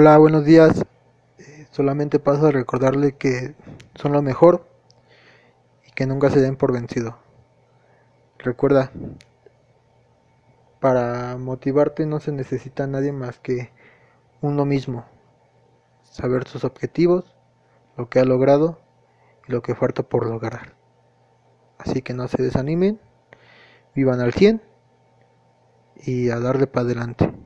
Hola, buenos días. Eh, solamente paso a recordarle que son lo mejor y que nunca se den por vencido. Recuerda, para motivarte no se necesita nadie más que uno mismo. Saber sus objetivos, lo que ha logrado y lo que falta por lograr. Así que no se desanimen, vivan al 100 y a darle para adelante.